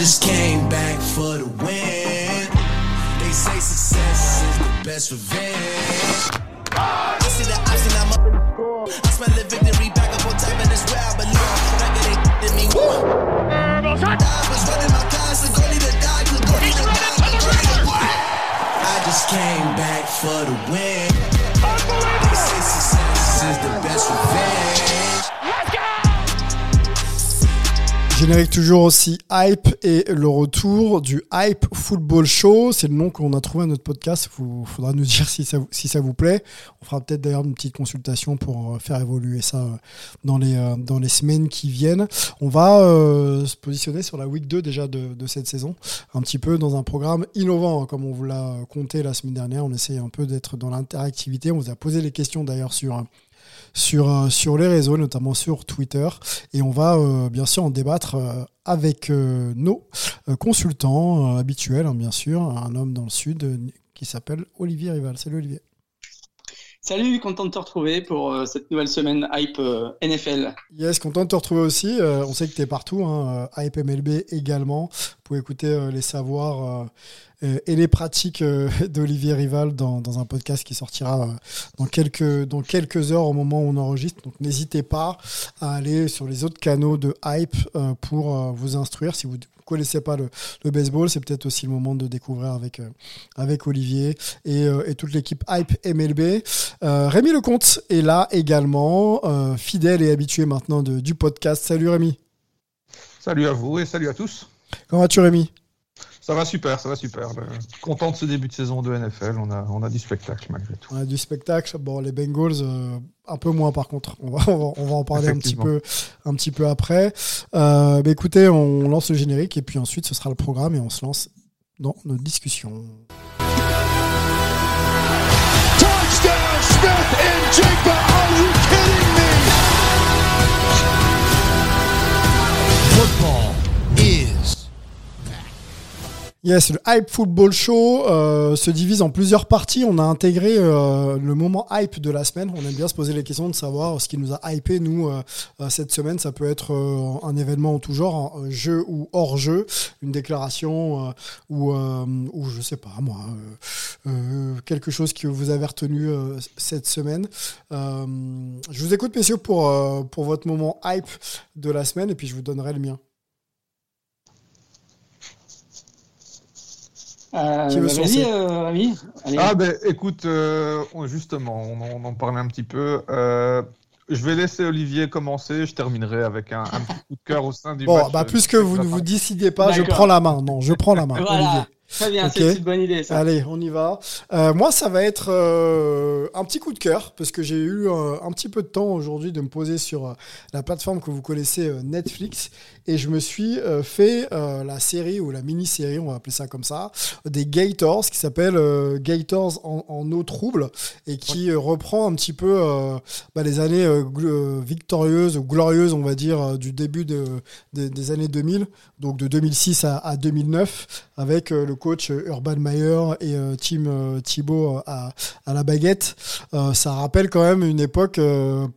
just came back for the win. They say success is the best revenge. I see the option, I'm up in the score. I smell the victory back up on top, and it's where I belong. Back of they did me. I was running my class, the goalie to die, the goalie to die, the goalie to die. I just came back for the win. They say success is the best revenge. Générique toujours aussi hype et le retour du Hype Football Show. C'est le nom qu'on a trouvé à notre podcast. Il faudra nous dire si ça, si ça vous plaît. On fera peut-être d'ailleurs une petite consultation pour euh, faire évoluer ça euh, dans les, euh, dans les semaines qui viennent. On va se positionner sur la week 2 déjà de, de cette saison. Un petit peu dans un programme innovant, hein, comme on vous l'a compté la semaine dernière. On essaie un peu d'être dans l'interactivité. On vous a posé les questions d'ailleurs sur sur, euh, sur les réseaux, notamment sur Twitter. Et on va euh, bien sûr en débattre euh, avec nos consultants habituels, hein, bien sûr. Un homme dans le sud qui s'appelle Olivier Rival. Salut Olivier. Salut, content de te retrouver pour euh, cette nouvelle semaine hype euh, NFL. Yes, content de te retrouver aussi. Euh, on sait que tu es partout, hein, Hype MLB également. Vous pouvez écouter les savoirs et les pratiques d'Olivier Rival dans, dans un podcast qui sortira dans, quelques, dans quelques heures au moment où on enregistre. Donc n'hésitez pas à aller sur les autres canaux de Hype pour vous instruire. Si vous connaissez pas le, le baseball, c'est peut-être aussi le moment de découvrir avec, euh, avec Olivier et, euh, et toute l'équipe Hype MLB. Euh, Rémi Lecomte est là également, fidèle et habitué maintenant de- du podcast. Salut Rémi. Salut à vous et salut à tous. Comment vas-tu Rémi? Ça va super, ça va super. Le- Content de ce début de saison de NFL. On a, on a du spectacle malgré tout. On a du spectacle. Bon, les Bengals, euh, un peu moins par contre. On va, on va, on va en parler un petit, peu, un petit peu après. Euh, bah, écoutez, on lance le générique et puis ensuite ce sera le programme et on se lance dans notre discussion. Touchdown Smith and Jigba. Yes, le Hype Football Show euh, se divise en plusieurs parties. On a intégré euh, le moment hype de la semaine. On aime bien se poser les questions de savoir ce qui nous a hypé, nous, euh, cette semaine. Ça peut être un événement en tout genre, un jeu ou hors jeu, une déclaration ou, ou je sais pas, moi, quelque chose que vous avez retenu cette semaine. Je vous écoute, messieurs, pour, pour votre moment hype de la semaine et puis je vous donnerai le mien. Euh, Qui veut bah, Vas-y, euh. Allez. Ah ben écoute, euh, justement, on, en- on en parlait un petit peu. Euh, je vais laisser Olivier commencer. Je terminerai avec un, un petit coup de cœur au sein du Bon, match. bah, puisque vous ne vous décidez pas, je prends la main. Non, je prends la main. Olivier. Très bien, c'est une bonne idée ça. Allez, on y va. Euh, moi, ça va être euh, un petit coup de cœur parce que j'ai eu euh, un petit peu de temps aujourd'hui de me poser sur la plateforme que vous connaissez, Netflix, et je me suis fait la série ou la mini-série, on va appeler ça comme ça, des Gators qui s'appelle Gators en, en eau trouble et qui reprend un petit peu bah, les années victorieuses ou glorieuses, on va dire, du début de, de- des années 2000, donc de 2006 à, à 2009, avec le coach euh, Urban Meyer et euh, Tim euh, Thibault à, la baguette. Ça rappelle quand même une époque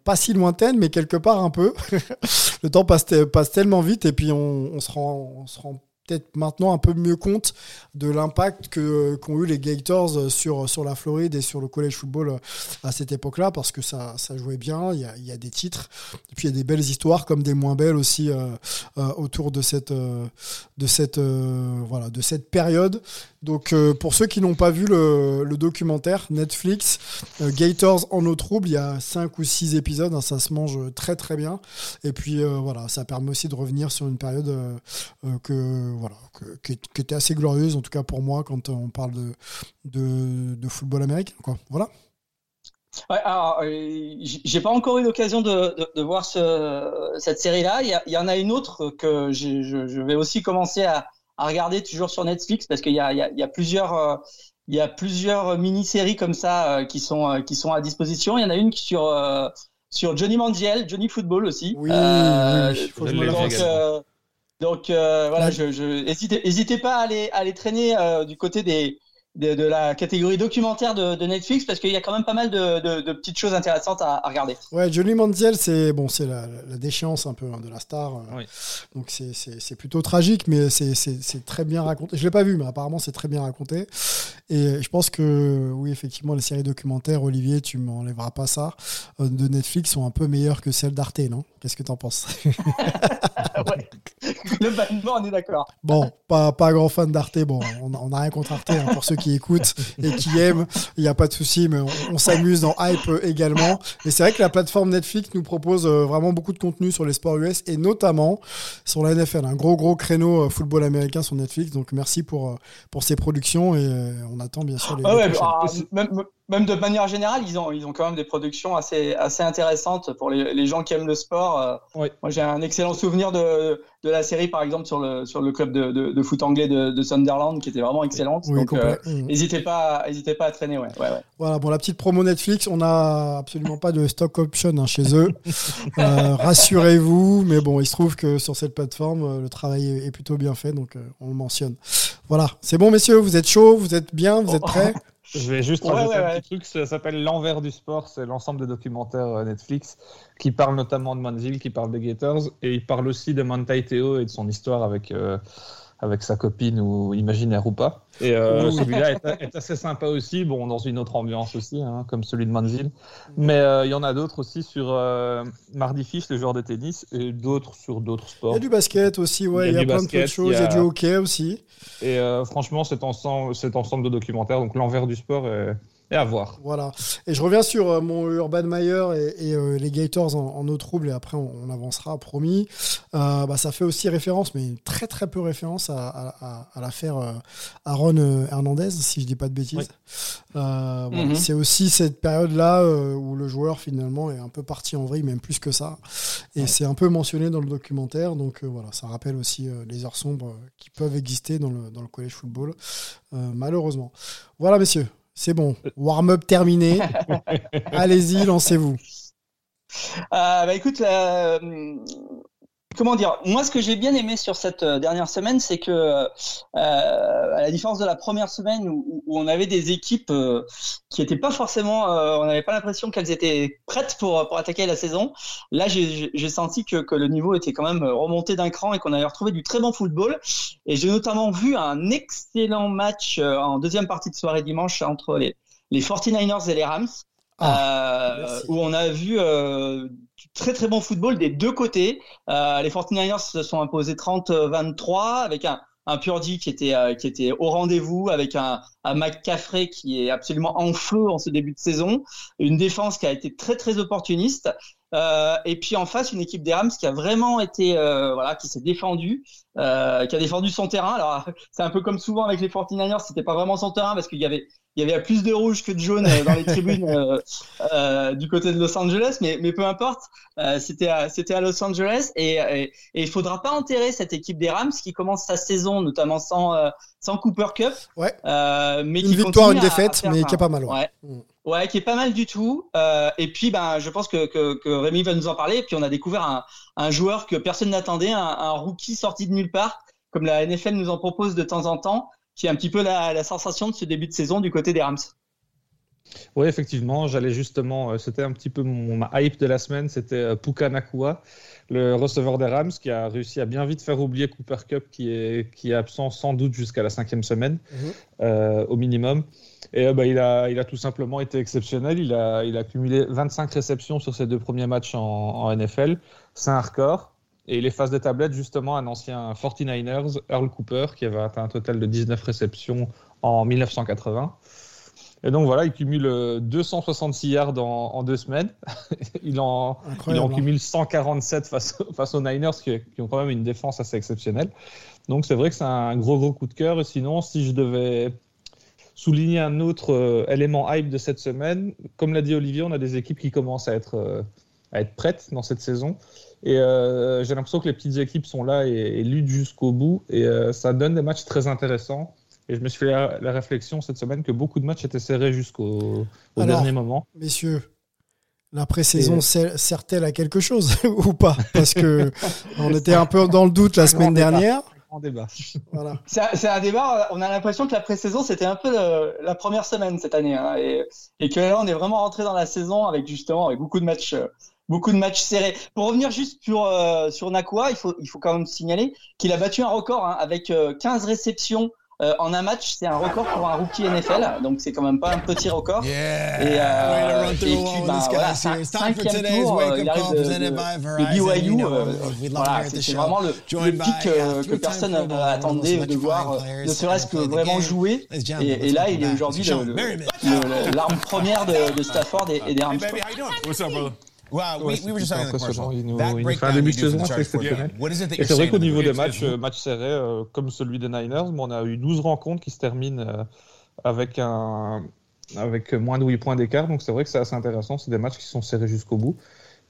pas si lointaine, mais quelque part un peu. le temps passe, te- passe tellement vite et puis on se rend, on se rend peut-être maintenant un peu mieux compte de l'impact que qu'ont eu les Gators sur sur la Floride et sur le college football à cette époque-là parce que ça ça jouait bien il y a, des titres. Et puis il y a des belles histoires comme des moins belles aussi euh, euh, autour de cette euh, de cette euh, voilà de cette période donc euh, pour ceux qui n'ont pas vu le, documentaire Netflix euh, Gators en eau trouble il y a cinq ou six épisodes hein, ça se mange très très bien. Et puis euh, voilà ça permet aussi de revenir sur une période euh, euh, que voilà que, qui était assez glorieuse en tout cas pour moi quand on parle de de, football américain voilà. Ouais, alors, euh, j'ai pas encore eu l'occasion de, de, voir ce, cette série-là. Il y, en a une autre que je vais aussi commencer à, à regarder toujours sur Netflix parce qu'il y y, y a plusieurs, euh, il y a plusieurs mini-séries comme ça euh, qui sont euh, qui sont à disposition. Il y en a une qui sur euh, sur Johnny Manziel, Johnny Football aussi. oui, Euh, faut je donc, euh, donc euh, voilà, je, je hésitez, hésitez pas à aller, à aller traîner euh, du côté des, de, de la catégorie documentaire de, de Netflix parce qu'il y a quand même pas mal de, de, de petites choses intéressantes à, à, regarder. Ouais, Johnny Manziel, c'est bon, c'est la, la, déchéance un peu hein, de la star. Euh, oui. Donc c'est plutôt tragique, mais c'est très bien raconté. Je l'ai pas vu, mais apparemment c'est très bien raconté. Et je pense que oui, effectivement, les séries documentaires, Olivier, tu m'enlèveras pas ça, euh, de Netflix sont un peu meilleures que celles d'Arte, non? Qu'est-ce que tu en penses? Ouais. Globalement, on est d'accord. Bon, pas, pas grand fan d'Arte. Bon, on n'a rien contre Arte hein, pour ceux qui écoutent et qui aiment. Il n'y a pas de souci, mais on, on s'amuse dans Hype également. Et c'est vrai que la plateforme Netflix nous propose euh, vraiment beaucoup de contenu sur les sports US et notamment sur la NFL. Un gros, gros créneau euh, football américain sur Netflix. Donc merci pour, euh, pour ces productions et on attend bien sûr les. Ah ouais, bah, même, même de manière générale, ils ont, ils ont quand même des productions assez, assez intéressantes pour les, les gens qui aiment le sport. Oui. Moi, j'ai un excellent souvenir de, de la série, par exemple, sur le, sur le club de, de, de foot anglais de, de, Sunderland, qui était vraiment excellente. Oui, Donc, euh, n'hésitez pas, n'hésitez pas à traîner. Ouais, ouais, ouais. Voilà, bon, la petite promo Netflix, on n'a absolument pas de stock option hein, chez eux. euh, Rassurez-vous, mais bon, il se trouve que sur cette plateforme, le travail est, plutôt bien fait, donc euh, on le mentionne. Voilà, c'est bon, messieurs, vous êtes chaud, vous êtes bien, vous êtes prêts? Je vais juste rajouter ouais, un ouais. petit truc, ça s'appelle L'envers du sport, c'est l'ensemble des documentaires euh, Netflix qui parlent notamment de Manziel, qui parle des Gators, et il parle aussi de Manti Teo et de son histoire avec, euh, avec sa copine ou imaginaire ou pas. Et euh, celui-là est, est assez sympa aussi, bon, dans une autre ambiance aussi, hein, comme celui de Manziel. Mais euh, il y en a d'autres aussi sur euh, Mardy Fish, le joueur de tennis, et d'autres sur d'autres Il sports. y a du basket aussi, ouais, il y a, du plein de basket, petites choses, il il y y a a- du hockey aussi. Et euh, franchement, cet ensemble, cet ensemble de documentaires, donc l'envers du sport, est, est à voir. Voilà. Et je reviens sur euh, mon Urban Meyer et, et, euh, les Gators en, en eau trouble, et après on, on avancera, promis. Euh, bah, ça fait aussi référence, mais très très peu référence à, à, à- à l'affaire euh, Aaron Hernandez, si je dis pas de bêtises. Oui. Euh. Mhm. C'est aussi cette période-là euh, où le joueur finalement est un peu parti en vrille, même plus que ça. Et c'est un peu mentionné dans le documentaire, donc euh, voilà, ça rappelle aussi euh, les heures sombres qui peuvent exister dans le, dans le collège football, euh, malheureusement. Voilà, messieurs, c'est bon. Warm-up terminé. Allez-y, lancez-vous. Euh, bah écoute, euh, comment dire Moi, ce que j'ai bien aimé sur cette euh, dernière semaine, c'est que, euh, à la différence de la première semaine où, on avait des équipes euh, qui n'étaient pas forcément, on n'avait pas l'impression qu'elles étaient prêtes pour attaquer la saison. Là, j'ai senti que, le niveau était quand même remonté d'un cran et qu'on avait retrouvé du très bon football. Et j'ai notamment vu un excellent match en deuxième partie de soirée dimanche entre les les 49ers et les Rams. Ah, Euh, où on a vu euh, très très bon football des deux côtés. Euh, les 49ers se sont imposés 30-23 avec un, un Purdy qui était euh, qui était au rendez-vous, avec un, un McCaffrey qui est absolument en feu en ce début de saison, une défense qui a été très très opportuniste. Euh, et puis en face une équipe des Rams qui a vraiment été euh, voilà qui s'est défendue, euh, qui a défendu son terrain. Alors c'est un peu comme souvent avec les 49ers, c'était pas vraiment son terrain parce qu'il y avait il y avait plus de rouge que de jaune euh, dans les tribunes euh, euh, du côté de Los Angeles, mais, mais peu importe, euh, c'était à, c'était à Los Angeles et, et, et il faudra pas enterrer cette équipe des Rams qui commence sa saison notamment sans euh, sans Cooper Cup, Ouais. euh, mais Une qui victoire, une défaite, à faire mais qui est pas mal. Ouais. Ouais. Mm. Ouais, qui est pas mal du tout. Euh, et puis, ben, je pense que, que, que Rémi va nous en parler. Et puis, on a découvert un, un joueur que personne n'attendait, un, un rookie sorti de nulle part, comme la NFL nous en propose de temps en temps, qui est un petit peu la, la sensation de ce début de saison du côté des Rams. Oui, effectivement, j'allais justement, euh, c'était un petit peu mon ma hype de la semaine, c'était euh, Puka Nakua, le receveur des Rams, qui a réussi à bien vite faire oublier Cooper Cup, qui est, qui est absent sans doute jusqu'à la cinquième semaine, Mhm. euh, au minimum. Et euh, bah, il, a, il a tout simplement été exceptionnel. Il a, il a cumulé 25 réceptions sur ses deux premiers matchs en, en NFL. C'est un record. Et il efface des tablettes justement un ancien 49ers, Earl Cooper, qui avait atteint un total de 19 réceptions en 1980. Et donc voilà, il cumule euh, 266 yards en, en deux semaines. il, en, il Incroyable. en hein. cumule 147 face, face aux Niners, qui, qui ont quand même une défense assez exceptionnelle. Donc c'est vrai que c'est un gros gros coup de cœur. Et sinon, si je devais souligner un autre euh, élément hype de cette semaine, comme l'a dit Olivier, on a des équipes qui commencent à être, euh, à être prêtes dans cette saison. Et euh, j'ai l'impression que les petites équipes sont là et, et luttent jusqu'au bout. Et euh, ça donne des matchs très intéressants. Et je me suis fait la, la réflexion cette semaine que beaucoup de matchs étaient serrés jusqu'au dernier moment. Messieurs, la pré-saison Et- sert-elle à quelque chose ou pas? Parce que on était un peu dans le doute la semaine dernière. en débat. Voilà. C'est un- c'est un débat. On a l'impression que la pré-saison c'était un peu le- la première semaine cette année, hein, et, et que là on est vraiment rentré dans la saison avec justement avec beaucoup de matchs, euh, beaucoup de matchs serrés. Pour revenir juste sur euh, sur Nakua, il faut il faut quand même signaler qu'il a battu un record hein, avec euh, 15 réceptions euh, en un match. C'est un record pour un rookie NFL, donc c'est quand même pas un petit record. Yeah. Et, euh, Way to run et through puis, bah, this, voilà, guys. here. It's time for cinquième tour, euh, il arrive de, de- de BYU. know, euh, we'd love to voilà, c'est vraiment le, le pic uh, euh, que personne euh, attendait de voir, euh, ne serait-ce que vraiment jouer. Et, là, il est aujourd'hui l'arme première de, de Stafford et, et des Rams. Hey, baby, how you doing? What's up, brother? Wow, we, c'est we were just talking in the commercial. Il nous, That il nous fait un breakdown début you de do for saison the assez Chargers football, exceptionnel. What is it that Et c'est vrai qu'au niveau des matchs, euh, matchs serrés, euh, comme celui des Niners, on a eu 12 rencontres qui se terminent euh, avec, un, avec moins de 8 points d'écart. Donc c'est vrai que c'est assez intéressant. C'est des matchs qui sont serrés jusqu'au bout.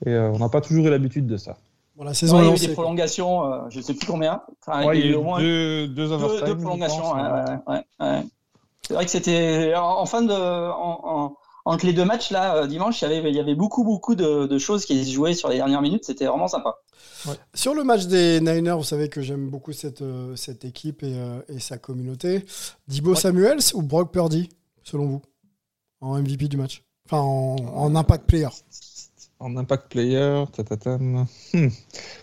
Et euh, on n'a pas toujours eu l'habitude de ça. Bon, la saison il y a eu des prolongations, euh, je sais plus combien. Enfin, Ouais, il y a eu au moins deux, deux deux, prolongations. pense, ouais, ouais, ouais, ouais. C'est vrai que c'était en, en fin de en, en- entre les deux matchs là euh, dimanche, il y avait il y avait beaucoup beaucoup de, de choses qui se jouaient sur les dernières minutes. C'était vraiment sympa. Sur le match des Niners, vous savez que j'aime beaucoup cette, euh, cette équipe et, euh, et sa communauté. Dibo Samuels ou Brock Purdy, selon vous, en MVP du match? Enfin, en, en impact player. En impact player, tatatam. Hmm.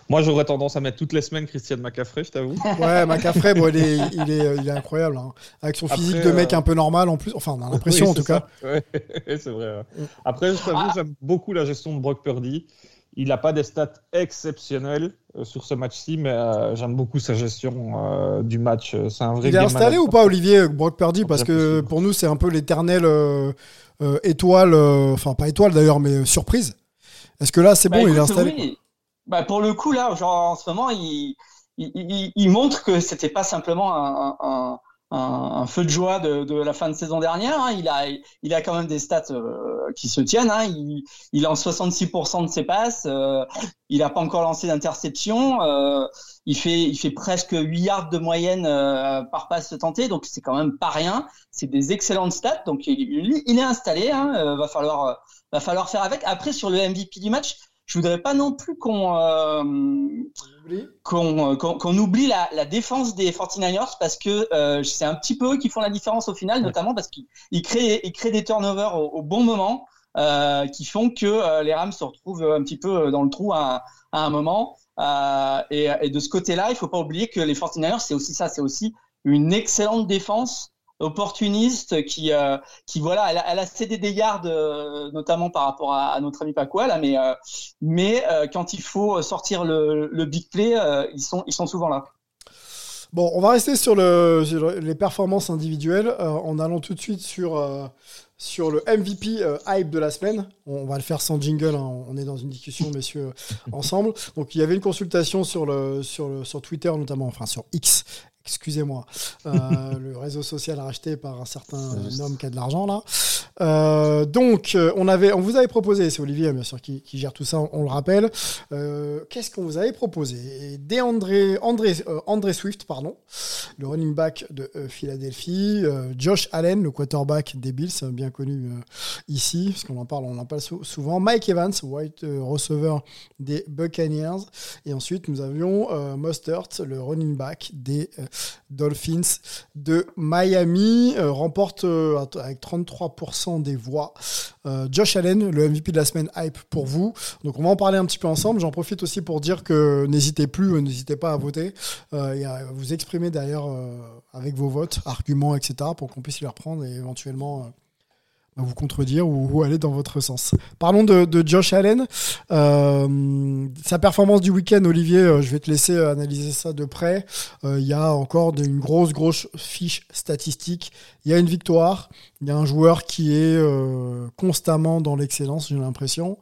Moi, j'aurais tendance à mettre toutes les semaines Christian McCaffrey, je t'avoue. Ouais, McCaffrey, bon, il, est, il, est, il est incroyable. hein. Avec son Après, physique de mec euh, un peu normal en plus. Enfin, on a l'impression Oui, en tout cas. Ouais, c'est vrai. Après, je t'avoue, j'aime beaucoup la gestion de Brock Purdy. Il n'a pas des stats exceptionnelles euh, sur ce match-ci, mais euh, j'aime beaucoup sa gestion euh, du match. C'est un vrai Il est installé ou pas, Olivier, Brock Purdy? Parce que possible. pour nous, c'est un peu l'éternelle euh, euh, étoile, enfin pas étoile d'ailleurs, mais surprise. Est-ce que là, c'est Bah, bon, il est installé oui. Bah, pour le coup, là, genre, en ce moment, il, il, il- il montre que c'était pas simplement un, un, un- un feu de joie de, de la fin de saison dernière. hein. Il, a, il a quand même des stats euh, qui se tiennent. hein. Il, il en 66% de ses passes. euh, il n'a pas encore lancé d'interception. euh, il, fait, il fait presque 8 yards de moyenne euh, par passe tentée. Donc, c'est quand même pas rien. C'est des excellentes stats. Donc, il, il- est installé. Hein. Euh, va falloir va falloir faire avec. Après, sur le MVP du match, je voudrais pas non plus qu'on euh, qu'on qu'on qu'on oublie la, la défense des 49ers parce que euh, c'est un petit peu eux qui font la différence au final, notamment parce qu'ils ils créent, ils créent des turnovers au, au bon moment euh, qui font que euh, les Rams se retrouvent un petit peu dans le trou à, à un moment. Euh, et, et de ce côté-là, il faut pas oublier que les 49ers, c'est aussi ça, c'est aussi une excellente défense opportuniste qui euh, qui voilà elle a, cédé des yards euh, notamment par rapport à, notre ami Pacquiao là mais euh, mais euh, quand il faut sortir le, le big play ils sont ils sont souvent là Bon, on va rester sur, le, les performances individuelles en allant tout de suite sur, sur le MVP hype de la semaine. On va le faire sans jingle, hein, on est dans une discussion, messieurs, ensemble. Donc, il y avait une consultation sur, le, sur, sur Twitter, notamment, enfin sur X, excusez-moi, euh, le réseau social racheté par un certain homme qui a de l'argent là. Euh, donc, euh, on avait, on vous avait proposé, c'est Olivier bien sûr qui, qui gère tout ça, on, on le rappelle. Euh, Qu'est-ce qu'on vous avait proposé? DeAndre, André, euh, André Swift, pardon, le running back de Philadelphie, Josh Allen, le quarterback des Bills, bien connu ici, parce qu'on en parle, on en parle sou- souvent. Mike Evans, white receiver des Buccaneers, et ensuite nous avions Mostert, le running back des Dolphins de Miami, euh, remporte euh, avec 33% des voix. Euh, Josh Allen, le MVP de la semaine hype pour vous. Donc on va en parler un petit peu ensemble. J'en profite aussi pour dire que n'hésitez plus, n'hésitez pas à voter et à vous exprimer d'ailleurs avec vos votes, arguments, etc. pour qu'on puisse les reprendre et éventuellement vous contredire ou, ou aller dans votre sens. Parlons de, de Josh Allen. Euh, sa performance du week-end, Olivier, euh, je vais te laisser analyser ça de près. Euh, Il y a encore une grosse, grosse fiche statistique. Il y a une victoire. Il y a un joueur qui est euh, constamment dans l'excellence, j'ai l'impression.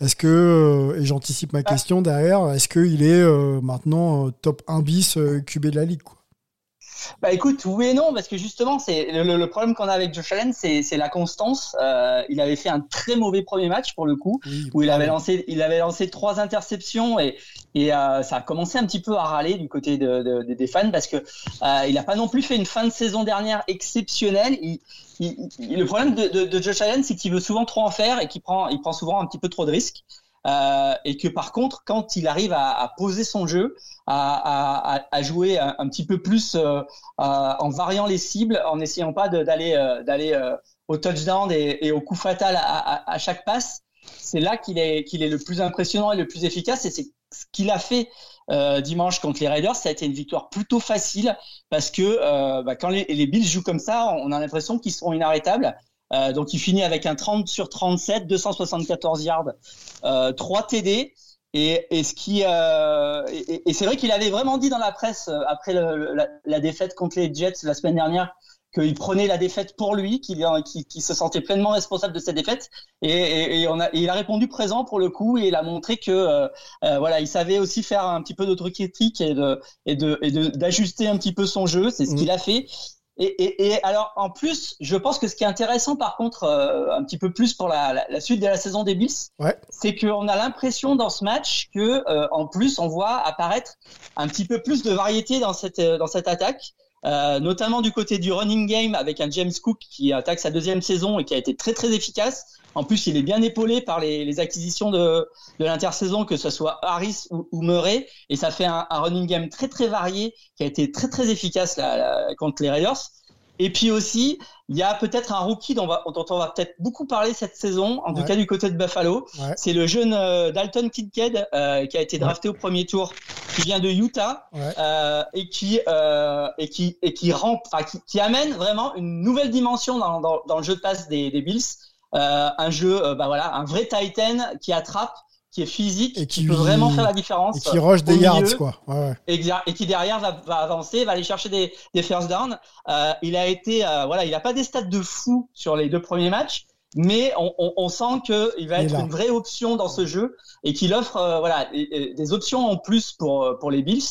Est-ce que, et j'anticipe ma question derrière, est-ce qu'il est maintenant top 1 bis QB de la ligue quoi? Bah écoute, oui et non, parce que justement, c'est le, le- problème qu'on a avec Josh Allen, c'est c'est la constance. Euh, il avait fait un très mauvais premier match pour le coup, Oui, où il avait pardon. lancé, il avait lancé trois interceptions et, et euh, ça a commencé un petit peu à râler du côté de, de- de- des fans parce que euh, il n'a pas non plus fait une fin de saison dernière exceptionnelle. Il, il- il- le problème de, de- de Josh Allen, c'est qu'il veut souvent trop en faire et qu'il prend, il prend souvent un petit peu trop de risques. Euh, et que par contre, quand il arrive à, poser son jeu, à, jouer un, petit peu plus euh, en variant les cibles, en n'essayant pas d'aller au touchdown et, au coup fatal à, chaque passe, c'est là qu'il est le plus impressionnant et le plus efficace, et c'est ce qu'il a fait euh, dimanche contre les Raiders, ça a été une victoire plutôt facile parce que euh, bah, quand les, les, Bills jouent comme ça, on a l'impression qu'ils seront inarrêtables. Euh, donc il finit avec un 30 sur 37, 274 yards, 3 TD. Et, et ce qui et, et c'est vrai qu'il avait vraiment dit dans la presse après le, la, la, défaite contre les Jets la semaine dernière qu'il prenait la défaite pour lui, qu'il qu se sentait pleinement responsable de cette défaite. Et, et, et on a, il a répondu présent pour le coup et il a montré que euh, euh, voilà, il savait aussi faire un petit peu d'autocritique et de et de et d'ajuster un petit peu son jeu. C'est ce mmh. qu'il a fait. Et, et, alors, en plus, je pense que ce qui est intéressant, par contre, euh, un petit peu plus pour la, la, la, suite de la saison des Bills, ouais. c'est qu'on a l'impression dans ce match que, euh, en plus, on voit apparaître un petit peu plus de variété dans cette dans cette attaque. Euh, notamment du côté du running game avec un James Cook qui attaque sa deuxième saison et qui a été très très efficace. En plus, il est bien épaulé par les, les acquisitions de, de l'intersaison, que ce soit Harris ou, ou, Murray, et ça fait un, un, running game très très varié qui a été très très efficace là, là, contre les Raiders. Et puis aussi, il y a peut-être un rookie dont, va, dont on va peut-être beaucoup parler cette saison, en ouais. tout cas du côté de Buffalo. Ouais. C'est le jeune euh, Dalton Kincaid euh, qui a été drafté ouais. au premier tour, qui vient de Utah euh, et qui euh, et qui et qui rend, enfin qui, qui, amène vraiment une nouvelle dimension dans, dans, dans le jeu de passe des, des Bills. Euh, un jeu, bah voilà, un vrai Titan qui attrape qui est physique, et qui, qui peut vraiment faire la différence. Et qui rush des yards, quoi. Ouais, ouais. Et, qui derrière va, va, avancer, va aller chercher des, des first down. Euh, il a été, euh, voilà, il n'a pas des stats de fou sur les deux premiers matchs, mais on, on, on sent qu'il va être une vraie option dans ce jeu et qu'il offre, euh, voilà, des options en plus pour pour les Bills,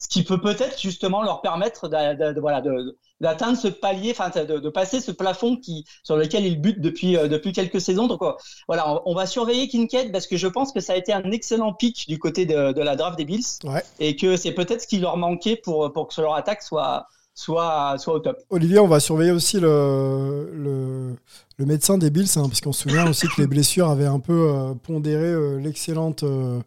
ce qui peut peut-être justement leur permettre d'atteindre ce palier, enfin de, de, passer ce plafond qui sur lequel il bute depuis euh, depuis quelques saisons. Donc euh, voilà, on, on, va surveiller Kincaid parce que je pense que ça a été un excellent pic du côté de, de la draft des Bills ouais. et que c'est peut-être ce qui leur manquait pour pour que leur attaque soit soit soit au top. Olivier, on va surveiller aussi le le, le médecin des Bills hein, parce qu'on se souvient aussi que les blessures avaient un peu euh, pondéré euh, l'excellente euh,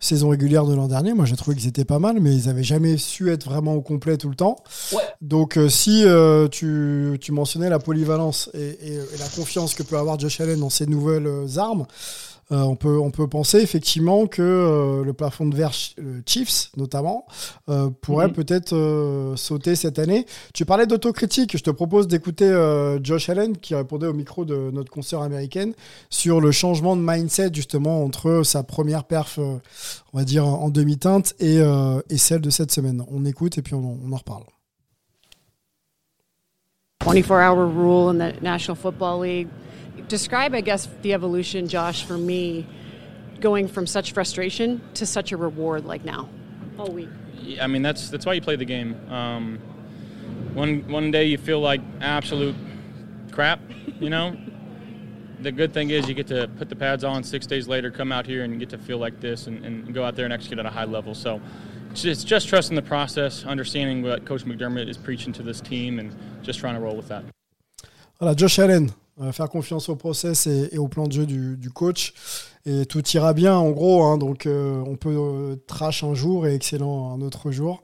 saison régulière de l'an dernier. Moi, j'ai trouvé qu'ils étaient pas mal, mais ils n'avaient jamais su être vraiment au complet tout le temps. Ouais. Donc, euh, si euh, tu, tu, mentionnais la polyvalence et, et, et, la confiance que peut avoir Josh Allen dans ses nouvelles euh, armes, euh, on, peut, on peut penser effectivement que euh, le plafond de verre le Chiefs, notamment, euh, pourrait mmh. peut-être sauter cette année. Tu parlais d'autocritique. Je te propose d'écouter Josh Allen qui répondait au micro de notre concert américaine sur le changement de mindset justement entre sa première perf, on va dire, en demi-teinte et, et, celle de cette semaine. On écoute et puis on, on en reparle. 24 hour rule in the National Football League. Describe, I guess, the evolution, Josh, for me, going from such frustration to such a reward like now, all week. I mean, that's that's why you play the game. Um, one one day you feel like absolute crap, you know. the good thing is you get to put the pads on six days later, come out here and get to feel like this and, and go out there and execute at a high level. So it's just, just trusting the process, understanding what Coach McDermott is preaching to this team, and just trying to roll with that. Voilà, Josh Allen, Euh, faire confiance au process et, au plan de jeu du, coach. Et tout ira bien en gros. Hein, donc euh, on peut euh, trash un jour et excellent un autre jour.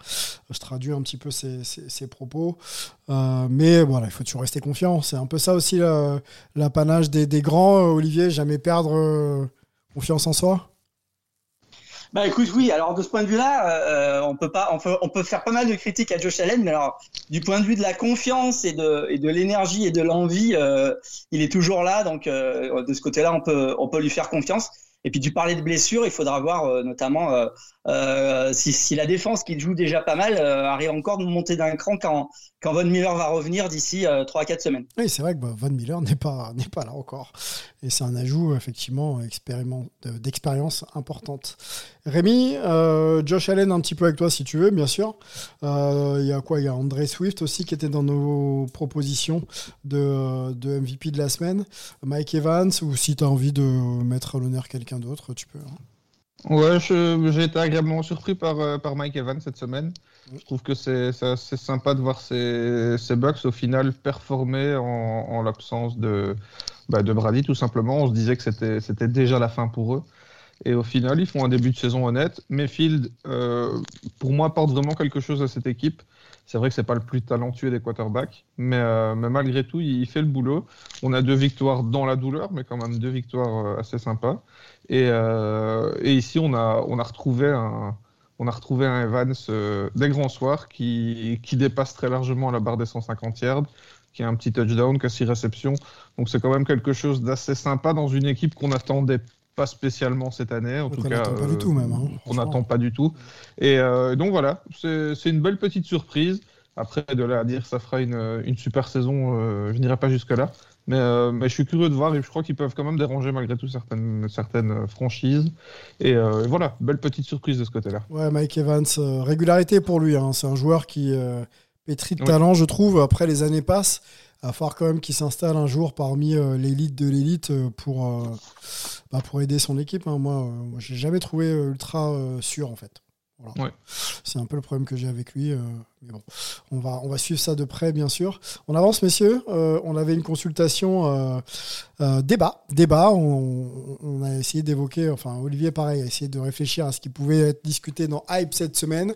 Je traduis un petit peu ses, ses, ses propos. Mais voilà, il faut toujours rester confiant. C'est un peu ça aussi l'apanage des, grands. Olivier, jamais perdre confiance en soi? Bah écoute, oui. Alors de ce point de vue-là, euh, on peut pas, on peut, on peut faire pas mal de critiques à Josh Allen, mais alors du point de vue de la confiance et de, de l'énergie et de l'envie, euh, il est toujours là. Donc euh, de ce côté-là, on peut, on peut lui faire confiance. Et puis tu parlais de blessures, il faudra voir euh, notamment euh, euh, si, la défense qui joue déjà pas mal arrive encore de monter d'un cran quand, quand Von Miller va revenir d'ici 3-4 semaines. Oui, c'est vrai que bah, Von Miller n'est pas, n'est pas là encore. Et c'est un ajout effectivement d'expérience importante. Rémi, Josh Allen un petit peu avec toi si tu veux, bien sûr. Il y a quoi? Il y a André Swift aussi qui était dans nos propositions de, de MVP de la semaine. Mike Evans, ou si tu as envie de mettre à l'honneur quelqu'un d'autre, tu peux. Hein. Ouais, j'ai été agréablement surpris par, euh, par Mike Evans cette semaine. Je trouve que c'est sympa de voir ces, ces Bucks au final performer en, en l'absence de, bah, de Brady, tout simplement. On se disait que c'était déjà la fin pour eux. Et au final, ils font un début de saison honnête. Mayfield, euh, pour moi, apporte vraiment quelque chose à cette équipe. C'est vrai que c'est pas le plus talentueux des quarterbacks, mais, euh, malgré tout, il fait le boulot. On a deux victoires dans la douleur, mais quand même deux victoires euh, assez sympas. Et, euh, ici, on a, retrouvé un, Evans euh, des grands soirs qui, dépasse très largement la barre des 150 yards, qui a un petit touchdown, qui a six réceptions. Donc c'est quand même quelque chose d'assez sympa dans une équipe qu'on n'attendait pas spécialement cette année. En Donc, tout on cas, n'attend pas du tout, même, hein, on n'attend pas du tout. Et euh, donc voilà, c'est une belle petite surprise. Après, de là à dire que ça fera une, une super saison, euh, je n'irai pas jusque-là. Mais, euh, mais je suis curieux de voir et je crois qu'ils peuvent quand même déranger malgré tout certaines, certaines franchises. Et, euh, voilà, belle petite surprise de ce côté-là. Ouais, Mike Evans, euh, régularité pour lui. hein. C'est un joueur qui pétrit de Oui. talent, je trouve. Après, les années passent. Va falloir quand même qu'il s'installe un jour parmi euh, l'élite de l'élite euh, pour, euh, bah, pour aider son équipe. hein. Moi, moi je l'ai jamais trouvé ultra sûr, en fait. Voilà. Ouais. C'est un peu le problème que j'ai avec lui. On va, on va suivre ça de près, bien sûr. On avance, messieurs. Euh, on avait une consultation euh, euh, débat. Débat. On, a essayé d'évoquer, enfin, Olivier, pareil, a essayé de réfléchir à ce qui pouvait être discuté dans Hype cette semaine.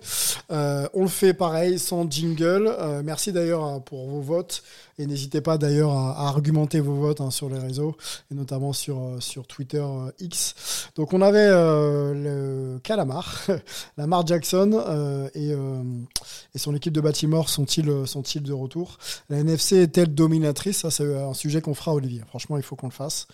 On le fait pareil, sans jingle. Merci d'ailleurs euh, pour vos votes. Et n'hésitez pas d'ailleurs à, argumenter vos votes hein, sur les réseaux, et notamment sur, Twitter X. Donc on avait le Calamar, Lamar Jackson et, et son équipe de Baltimore sont-ils euh, sont-ils de retour? La NFC est-elle dominatrice? Ça, c'est un sujet qu'on fera, Olivier. Franchement, il faut qu'on le fasse.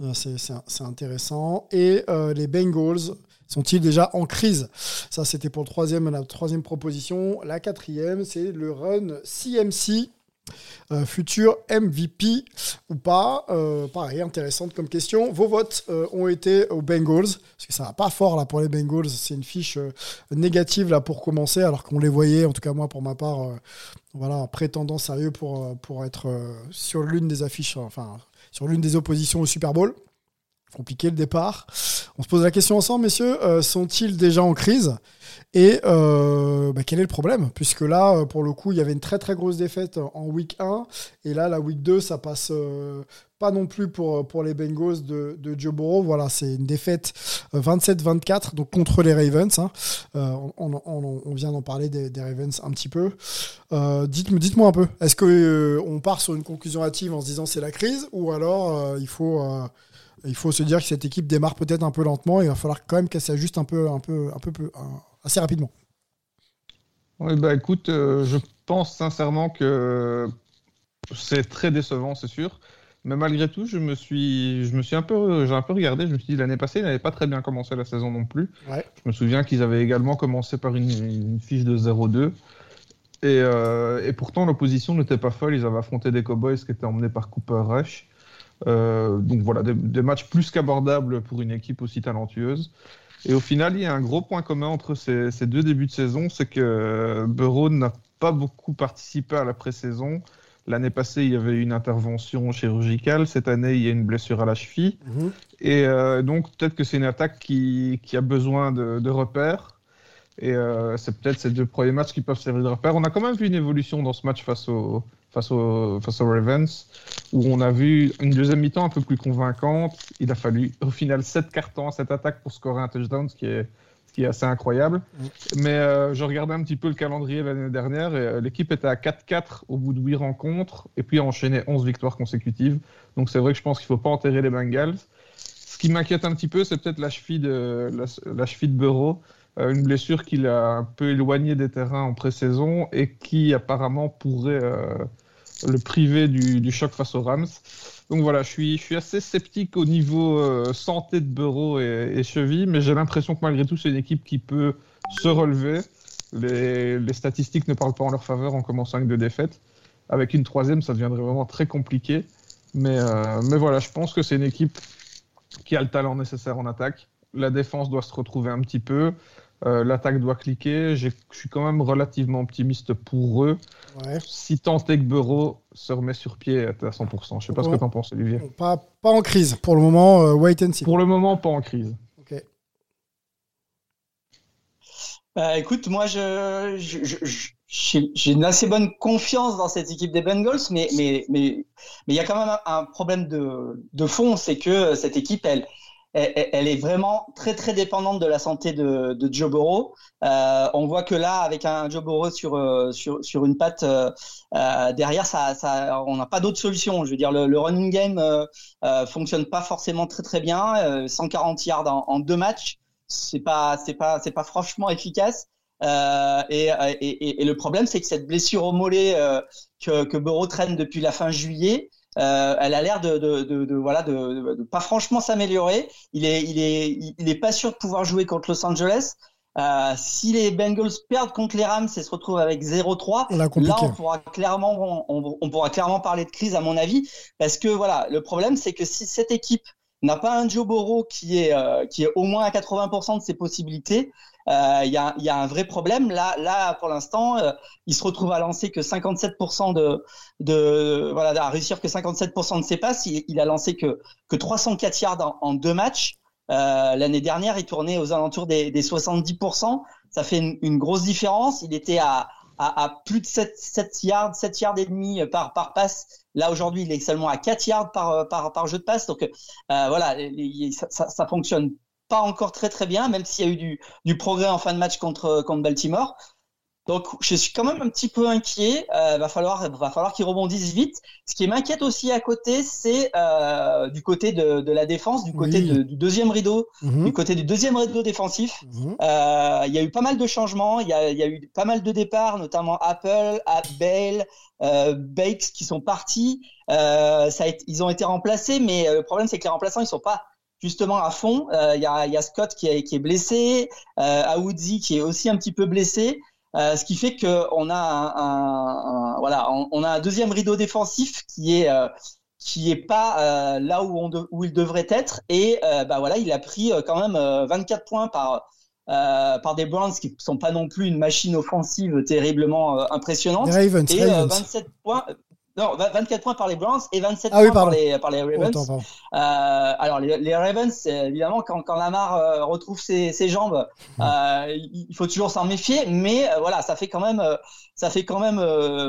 Euh, c'est, intéressant. Et euh, les Bengals sont-ils déjà en crise? Ça, c'était pour le troisième, la troisième proposition. La quatrième, c'est le run CMC. Euh, futur MVP ou pas Euh, Pareil, intéressante comme question. Vos votes euh, ont été aux Bengals, parce que ça va pas fort là pour les Bengals. C'est une fiche négative là pour commencer, alors qu'on les voyait, en tout cas moi pour ma part, voilà, un prétendant sérieux pour, pour être sur l'une des affiches, enfin sur l'une des oppositions au Super Bowl. Compliqué le départ. On se pose la question ensemble, messieurs. euh, sont-ils déjà en crise? Et euh, bah, quel est le problème? Puisque là, euh, pour le coup, il y avait une très très grosse défaite en week 1. Et là, la week 2, ça passe pas non plus pour, les Bengals de, de Joe Burrow. Voilà, c'est une défaite euh, 27-24 donc contre les Ravens. hein. On, vient d'en parler des, Ravens un petit peu. Dites-moi, un peu. Est-ce euh, on part sur une conclusion hâtive en se disant c'est la crise ou alors il faut il faut se dire que cette équipe démarre peut-être un peu lentement et il va falloir quand même qu'elle s'ajuste un peu un peu un peu, un- assez rapidement. Oui, bah écoute, euh, je pense sincèrement que c'est très décevant, c'est sûr. Mais malgré tout, je me suis, je me suis un peu, j'ai un peu regardé. Je me suis dit l'année passée, ils n'avaient pas très bien commencé la saison non plus. Ouais. Je me souviens qu'ils avaient également commencé par une, une fiche de 0-2. Et, euh, et pourtant, l'opposition n'était pas folle. Ils avaient affronté des Cowboys qui étaient emmenés par Cooper Rush. Euh, donc voilà, des, des matchs plus qu'abordables pour une équipe aussi talentueuse. Et au final, il y a un gros point commun entre ces, ces deux débuts de saison, c'est que Burrow n'a pas beaucoup participé à la pré-saison. L'année passée, il y avait une intervention chirurgicale. Cette année, il y a une blessure à la cheville. Et euh, donc, peut-être que c'est une attaque qui, qui a besoin de, de repères. Et euh, c'est peut-être ces deux premiers matchs qui peuvent servir de repères. On a quand même vu une évolution dans ce match face, au, face, au, face aux Ravens, où on a vu une deuxième mi-temps un peu plus convaincante. Il a fallu au final 7 cartons à cette attaque pour scorer un touchdown, ce qui est, ce qui est assez incroyable. Mais euh, je regardais un petit peu le calendrier l'année dernière et euh, l'équipe était à 4-4 au bout de 8 rencontres et puis a enchaîné 11 victoires consécutives. Donc c'est vrai que je pense qu'il ne faut pas enterrer les Bengals. Ce qui m'inquiète un petit peu, c'est peut-être la cheville de, la, la cheville de Burrow, euh, une blessure qui l'a un peu éloigné des terrains en pré-saison et qui apparemment pourrait euh, le priver du, choc face aux Rams. Donc voilà, je suis, assez sceptique au niveau euh, santé de Burrow et, et cheville, mais j'ai l'impression que malgré tout, c'est une équipe qui peut se relever. Les, statistiques ne parlent pas en leur faveur en commençant avec deux défaites. Avec une troisième, ça deviendrait vraiment très compliqué. Euh, mais voilà, je pense que c'est une équipe qui a le talent nécessaire en attaque. La défense doit se retrouver un petit peu. Euh, L'attaque doit cliquer. Je suis quand même relativement optimiste pour eux. Ouais. Si tant est que Bureau se remet sur pied à 100%. Je sais pas bon. ce que tu en penses, Olivier. Pas, pas en crise. Pour le moment, euh, wait and see. Pour le moment, pas en crise. Ok. Bah, écoute, moi, je, je, je j'ai une assez bonne confiance dans cette équipe des Bengals, mais mais mais mais il y a quand même un, un problème de, de fond, c'est que cette équipe, elle elle, elle, est vraiment très très dépendante de la santé de, de Joe Burrow. Euh, on voit que là, avec un Joe Burrow sur euh, sur sur une patte euh, euh, derrière, ça, ça, on n'a pas d'autre solution. Je veux dire, le, le running game euh, fonctionne pas forcément très très bien. 140 yards en, en deux matchs, c'est pas c'est pas c'est pas franchement efficace. Euh, et, et, et, le problème, c'est que cette blessure au mollet euh, que, que Burrow traîne depuis la fin juillet, euh, elle a l'air de, de, de, de, voilà de, de, pas franchement s'améliorer. Il est il est il est pas sûr de pouvoir jouer contre Los Angeles. Euh, si les Bengals perdent contre les Rams et se retrouvent avec 0-3, là on pourra clairement on, on, pourra clairement parler de crise à mon avis parce que voilà le problème c'est que si cette équipe n'a pas un Joe Burrow qui est euh, qui est au moins à 80% de ses possibilités, euh, il y, a, y, a, un vrai problème. Là, là pour l'instant, euh, il se retrouve à lancer que 57% de, de voilà, à réussir que 57% de ses passes. Il, il, a lancé que que 304 yards en, en deux matchs. Euh, L'année dernière, il tournait aux alentours des, des 70%. Ça fait une, une, grosse différence. Il était à, à, à plus de 7, 7, yards, 7 yards et demi par, par passe. Là, aujourd'hui, il est seulement à 4 yards par, par, par jeu de passe. Donc, euh, voilà, ça, ça, ça, fonctionne pas encore très très bien, même s'il y a eu du, du, progrès en fin de match contre, contre Baltimore. Donc, je suis quand même un petit peu inquiet. Euh, va falloir, va falloir qu'ils rebondissent vite. Ce qui m'inquiète aussi à côté, c'est euh, du côté de, de, la défense, du côté Oui. de, du deuxième rideau, Mhm. du côté du deuxième rideau défensif. Mhm. Euh, Il y a eu pas mal de changements. Il y a, il y a eu pas mal de départs, notamment Apple, Bale, euh, Bakes qui sont partis. Euh, ça a été- ils ont été remplacés, mais euh, le problème c'est que les remplaçants ils sont pas justement à fond. Euh, Il y, a, il y a Scott qui est, qui est blessé, euh, Aoudzi qui est aussi un petit peu blessé. Euh, ce qui fait que on a un, un- un- voilà, on, on a un deuxième rideau défensif qui est euh, qui est pas là où on de- où il devrait être et bah voilà, il a pris quand même euh, 24 points par par des Browns qui sont pas non plus une machine offensive terriblement impressionnante Ravens, et euh, Ravens. 27 points non, 24 points par les Browns et 27 Ah oui, points par les, par les Ravens. Autant. Euh, alors les, les Ravens, évidemment quand, quand Lamar euh, retrouve ses, ses jambes, euh, il faut toujours s'en méfier. Mais voilà, ça fait quand même, ça fait quand même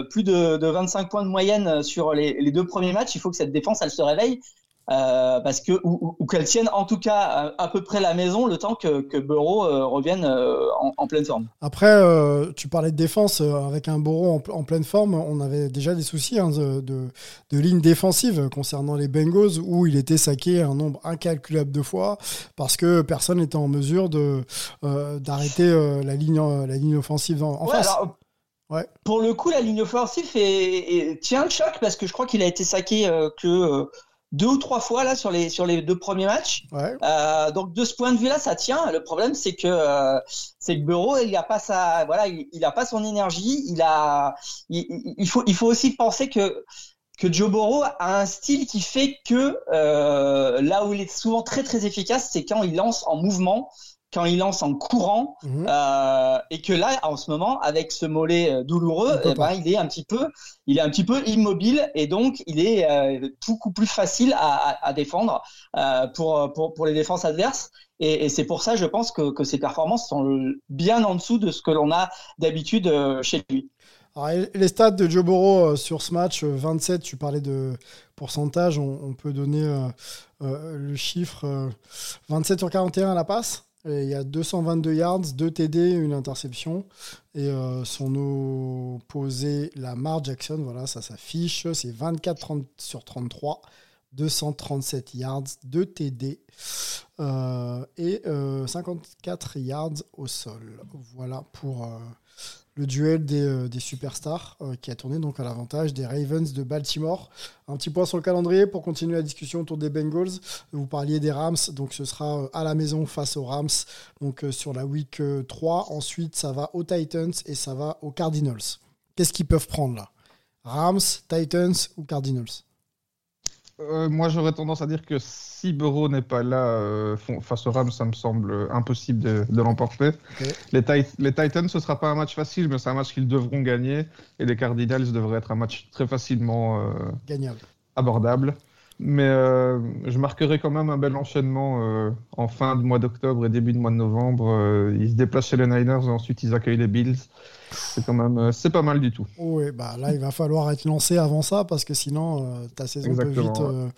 plus de, de 25 points de moyenne sur les, les deux premiers matchs. Il faut que cette défense, elle se réveille. Euh, parce que ou, ou- qu'elle tienne en tout cas à, à peu près la maison le temps que, que Burrow euh, revienne euh, en, en pleine forme. Après, euh, tu parlais de défense euh, avec un Bourreau en, pl- en pleine forme. On avait déjà des soucis hein, de, de, de ligne défensive concernant les Bengals où il était saqué un nombre incalculable de fois parce que personne n'était en mesure de euh, d'arrêter euh, la ligne euh, la ligne offensive en, en Ouais, face. alors, Ouais. Pour le coup, la ligne offensive est, est- tient le choc parce que je crois qu'il a été saqué euh, que euh, deux ou trois fois là sur les sur les deux premiers matchs. Ouais. Euh, donc de ce point de vue-là, ça tient. Le problème, c'est que euh, c'est que Bureau, il a pas sa, voilà, il, il a pas son énergie. Il a, il, il- il faut, il faut aussi penser que que Joe Burrow a un style qui fait que euh, là où il est souvent très très efficace, c'est quand il lance en mouvement, quand il lance en courant, Mhm. euh, et que là, en ce moment, avec ce mollet euh, douloureux, Il eh ben, il est un petit peu, il est un petit peu immobile, et donc il est euh, beaucoup plus facile à, à, à défendre euh, pour, pour pour les défenses adverses. Et, et c'est pour ça, je pense que, que ses performances sont bien en dessous de ce que l'on a d'habitude chez lui. Alors, les stats de Joe Burrow sur ce match, euh, 27, tu parlais de pourcentage, on, on peut donner le chiffre euh, 27 sur 41 à la passe. Il y a 222 yards, 2 TD, une interception. Et euh, son opposé, Lamar Jackson, voilà, ça s'affiche. C'est 24 30 sur 33, 237 yards, 2 TD euh, et euh, 54 yards au sol. Voilà pour euh, le duel des, euh, des superstars euh, qui a tourné donc à l'avantage des Ravens de Baltimore. Un petit point sur le calendrier pour continuer la discussion autour des Bengals. Vous parliez des Rams, donc ce sera euh, à la maison face aux Rams donc sur la week euh, 3. Ensuite, ça va aux Titans et ça va aux Cardinals. Qu'est-ce qu'ils peuvent prendre là? Rams, Titans ou Cardinals? Euh, moi, j'aurais tendance à dire que si Burrow n'est pas là euh, face aux Rams, ça me semble impossible de, de l'emporter. Les, Tit- les Titans, ce sera pas un match facile, mais c'est un match qu'ils devront gagner. Et les Cardinals devraient être un match très facilement euh, Gagnable. abordable. Mais euh, je marquerai quand même un bel enchaînement euh, en fin de mois d'octobre et début de mois de novembre. Euh, ils se déplacent chez les Niners et ensuite ils accueillent les Bills. C'est quand même, c'est pas mal du tout. Oui, bah là, il va falloir être lancé avant ça parce que sinon, ta saison Exactement, peut vite,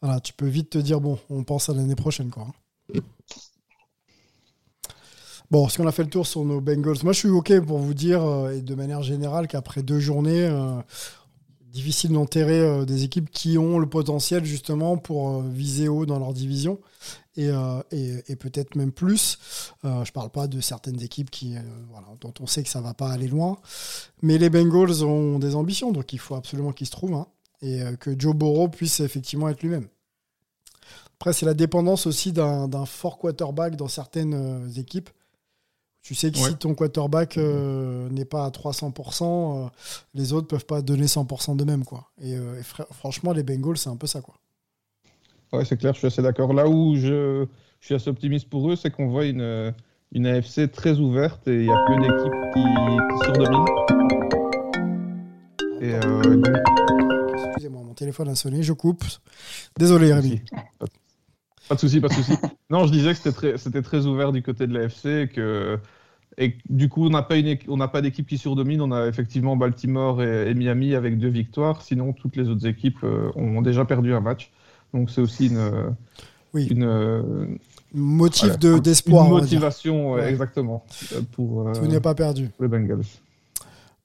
voilà, tu peux vite te dire bon, on pense à l'année prochaine, quoi. Bon, est-ce qu'on a fait le tour sur nos Bengals? Moi, je suis OK pour vous dire, et de manière générale, qu'après deux journées, difficile d'enterrer euh, des équipes qui ont le potentiel justement pour euh, viser haut dans leur division et, euh, peut-être même plus. Je parle pas de certaines équipes qui, voilà, dont on sait que ça va pas aller loin. Mais les Bengals ont des ambitions, donc il faut absolument qu'ils se trouvent hein, et que Joe Burrow puisse effectivement être lui-même. Après, c'est la dépendance aussi d'un fort quarterback dans certaines équipes. Tu sais que Ouais. si ton quarterback euh, n'est pas à 300%, euh, les autres peuvent pas donner 100% d'eux-mêmes. Quoi. Et, euh, et franchement, les Bengals, c'est un peu ça. Quoi. Ouais, c'est clair, je suis assez d'accord. Là où je, je suis assez optimiste pour eux, c'est qu'on voit une, une AFC très ouverte et il n'y a peu d'équipes qui, qui surdominent. Et donc, Excusez-moi, mon téléphone a sonné, je coupe. Désolé, Rémi. Pas de souci, pas de souci. non, je disais que c'était très, c'était très ouvert du côté de l'AFC et que, et du coup, on n'a pas, une équ- on n'a pas d'équipe qui surdomine. On a effectivement Baltimore et, et Miami avec deux victoires. Sinon, toutes les autres équipes euh, ont déjà perdu un match. Donc, c'est aussi une, euh, Oui. une, euh, Motif voilà, de- une d'espoir. dire. motivation, ouais, exactement, euh, pour, euh, Tout n'est pas perdu. pour les Bengals.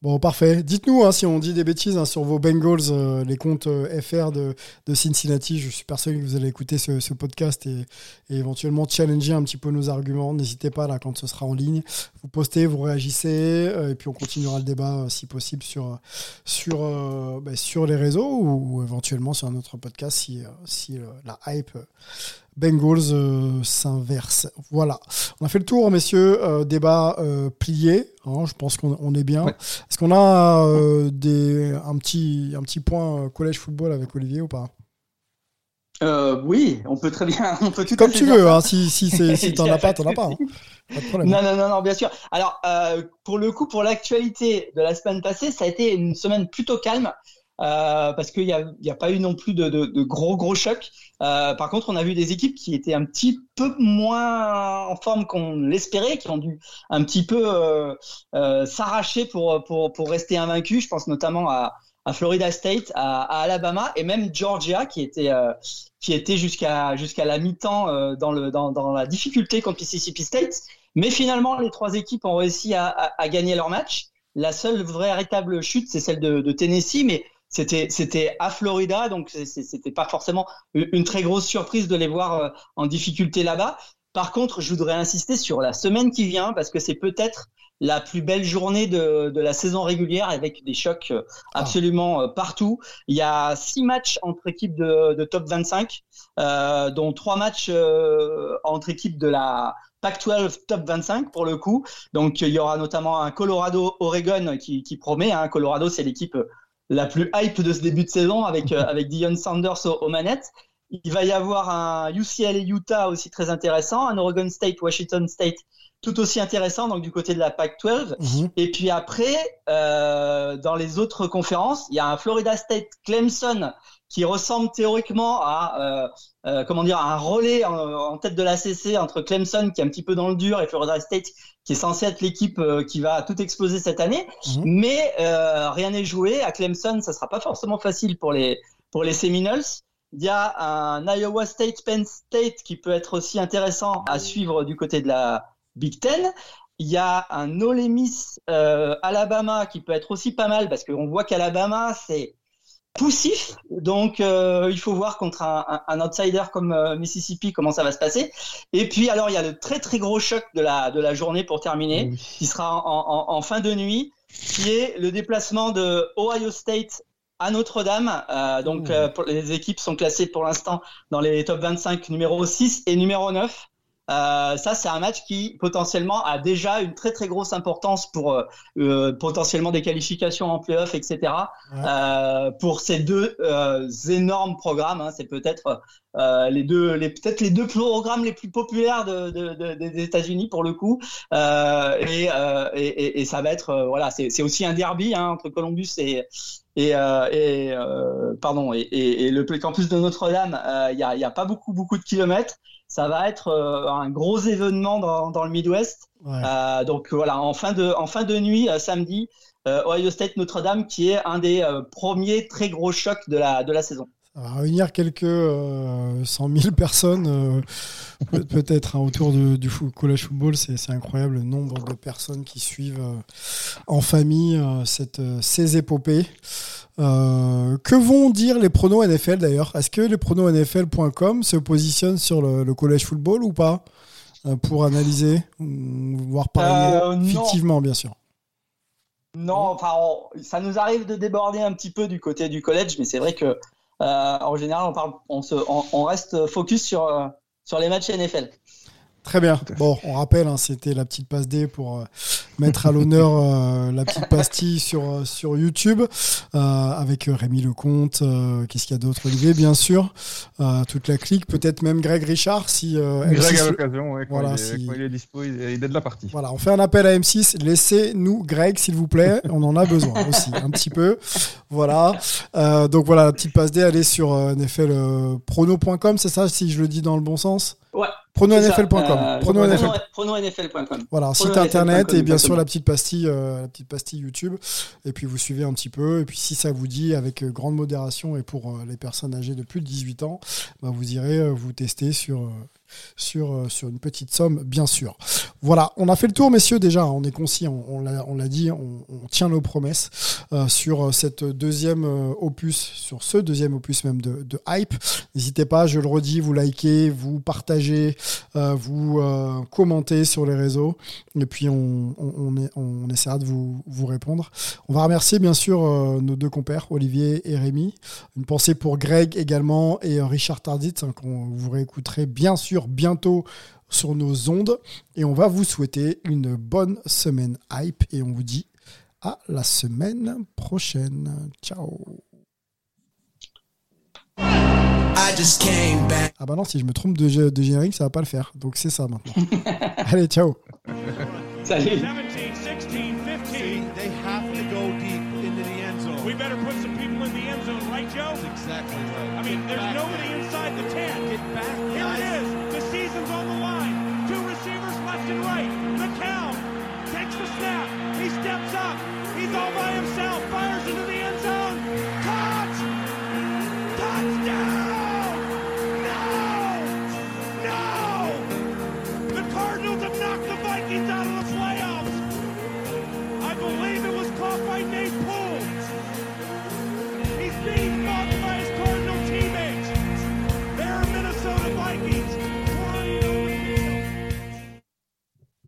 Bon, parfait. Dites-nous hein, si on dit des bêtises hein, sur vos Bengals, euh, les comptes euh, FR de, de Cincinnati. Je suis persuadé que vous allez écouter ce, podcast et, éventuellement challenger un petit peu nos arguments. N'hésitez pas là quand ce sera en ligne. Vous postez, vous réagissez euh, et puis on continuera le débat si possible sur, sur, bah, sur les réseaux ou, ou éventuellement sur un autre podcast si, si la hype Bengals euh, s'inverse. Voilà. On a fait le tour, messieurs. Euh, débat euh, plié. hein, je pense qu'on on est bien. Ouais. Est-ce qu'on a euh, des, un, petit, un petit point euh, collège football avec Olivier ou pas? Euh, oui, on peut très bien. On peut tout Comme tu veux. hein, si si, c'est- si t'en as pas, t'en as pas. hein. Pas de problème. Non, non, non, non, bien sûr. Alors, euh, pour le coup, pour l'actualité de la semaine passée, ça a été une semaine plutôt calme. Euh, parce qu'il n'y a, y a pas eu non plus de, de, de gros gros chocs. Euh, par contre, on a vu des équipes qui étaient un petit peu moins en forme qu'on l'espérait, qui ont dû un petit peu euh, euh, s'arracher pour, pour, pour rester invaincus. Je pense notamment à, à Florida State, à, à Alabama et même Georgia qui était euh, qui était jusqu'à jusqu'à la mi-temps euh, dans le dans, dans la difficulté contre Mississippi State. Mais finalement, les trois équipes ont réussi à, à, à gagner leur match. La seule vraie véritable chute, c'est celle de, de Tennessee, mais c'était c'était à Florida, donc c'était pas forcément une très grosse surprise de les voir euh, en difficulté là-bas. Par contre, je voudrais insister sur la semaine qui vient parce que c'est peut-être la plus belle journée de, de la saison régulière avec des chocs euh, absolument euh, partout. Il y a six matchs entre équipes de, de top 25, euh, dont trois matchs euh, entre équipes de la Pac-12 top 25 pour le coup. Donc il y aura notamment un Colorado-Oregon qui, qui promet. Hein. Colorado, c'est l'équipe la plus hype de ce début de saison avec euh, avec Dion Sanders aux, aux manettes. Il va y avoir un UCLA Utah aussi très intéressant, un Oregon State Washington State tout aussi intéressant donc du côté de la Pac-12. Mhm. Et puis après, euh, dans les autres conférences, il y a un Florida State Clemson qui ressemble théoriquement à euh, euh, comment dire à un relais en, en tête de la CC entre Clemson qui est un petit peu dans le dur et Florida State qui est censé être l'équipe euh, qui va tout exploser cette année. Mhm. Mais euh, rien n'est joué à Clemson, ça sera pas forcément facile pour les pour les Seminoles. Il y a un Iowa State Penn State qui peut être aussi intéressant à suivre du côté de la Big Ten. Il y a un Ole Miss euh, Alabama qui peut être aussi pas mal parce qu'on voit qu'Alabama c'est poussif, donc euh, il faut voir contre un, outsider comme euh, Mississippi comment ça va se passer. Et puis alors il y a le très très gros choc de la de la journée pour terminer, qui sera en, en, en fin de nuit, qui est le déplacement de Ohio State à Notre-Dame. Euh, donc euh, pour, les équipes sont classées pour l'instant dans les top 25 numéro 6 et numéro 9. Euh, ça, c'est un match qui potentiellement a déjà une très très grosse importance pour euh, euh, potentiellement des qualifications en playoff, etc. Ouais. Euh, pour ces deux euh, énormes programmes, hein, c'est peut-être euh, les deux, les peut-être les deux programmes les plus populaires de, de, de- des États-Unis pour le coup. Euh, et, euh, et, et- ça va être euh, voilà, c'est c'est aussi un derby hein, entre Columbus et et, euh, et euh, pardon et, et, et le campus de Notre-Dame. euh, Il y a, il y a pas beaucoup beaucoup de kilomètres. Ça va être euh, un gros événement dans, dans le Midwest. Ouais. Euh, donc voilà, en fin de, en fin de nuit, euh, samedi, Ohio State Notre-Dame, qui est un des premiers très gros chocs de la, de la saison. Ça va réunir quelques euh, 100 000 personnes, euh, peut- peut-être hein, autour de- du collège football. C'est incroyable le nombre de personnes qui suivent euh, en famille euh, cette, ces épopées. Que vont dire les pronos NFL d'ailleurs? Est-ce que les pronos NFL.com se positionnent sur le, le collège football ou pas pour analyser, ou voir parier fictivement bien sûr? Non, enfin, on- ça nous arrive de déborder un petit peu du côté du collège, mais c'est vrai que en général, on, parle, on, se, on, on reste focus sur, euh, sur les matchs NFL. Très bien. Bon, on rappelle, hein, c'était la petite passe D pour euh, mettre à l'honneur euh, la petite pastille sur, euh, sur YouTube euh, avec Rémi Lecomte. euh, Qu'est-ce qu'il y a d'autre Olivier, bien sûr. euh, toute la clique. Peut-être même Greg Richard si euh, Greg M6 à l'occasion, ouais, quand, Voilà, il est, si- quand il est dispo, il est, il est de la partie. Voilà, on fait un appel à M6. Laissez-nous Greg, s'il vous plaît. On en a besoin aussi, un petit peu. Voilà. Euh, donc voilà, la petite passe D, allez sur euh, nflprono.com, c'est ça, si je le dis dans le bon sens? Ouais. Prononfl.com. Euh, Prono.nfl. prononfl.com. Voilà, site Prono internet NFL.com, et bien sûr la petite pastille, euh, la petite pastille YouTube. Et puis vous suivez un petit peu. Et puis si ça vous dit, avec euh, grande modération et pour euh, les personnes âgées de plus de 18 ans, bah, vous irez vous tester sur, sur, euh, sur une petite somme, bien sûr. Voilà, on a fait le tour, messieurs, déjà. On est concis, on, l'a dit, on, tient nos promesses euh, sur euh, cette deuxième opus, sur ce deuxième opus même de, Hype. N'hésitez pas, je le redis, vous likez, vous partagez, vous commentez sur les réseaux. Et puis on, essaiera de vous, répondre. On va remercier bien sûr nos deux compères, Olivier et Rémi. Une pensée pour Greg également et Richard Tarditz, hein, qu'on vous réécouterez bien sûr bientôt sur nos ondes. Et on va vous souhaiter une bonne semaine hype et on vous dit à la semaine prochaine. Ciao. I just came back. Ah bah non, si je me trompe de, de générique, ça va pas le faire. Donc c'est ça maintenant. Allez, ciao. Salut.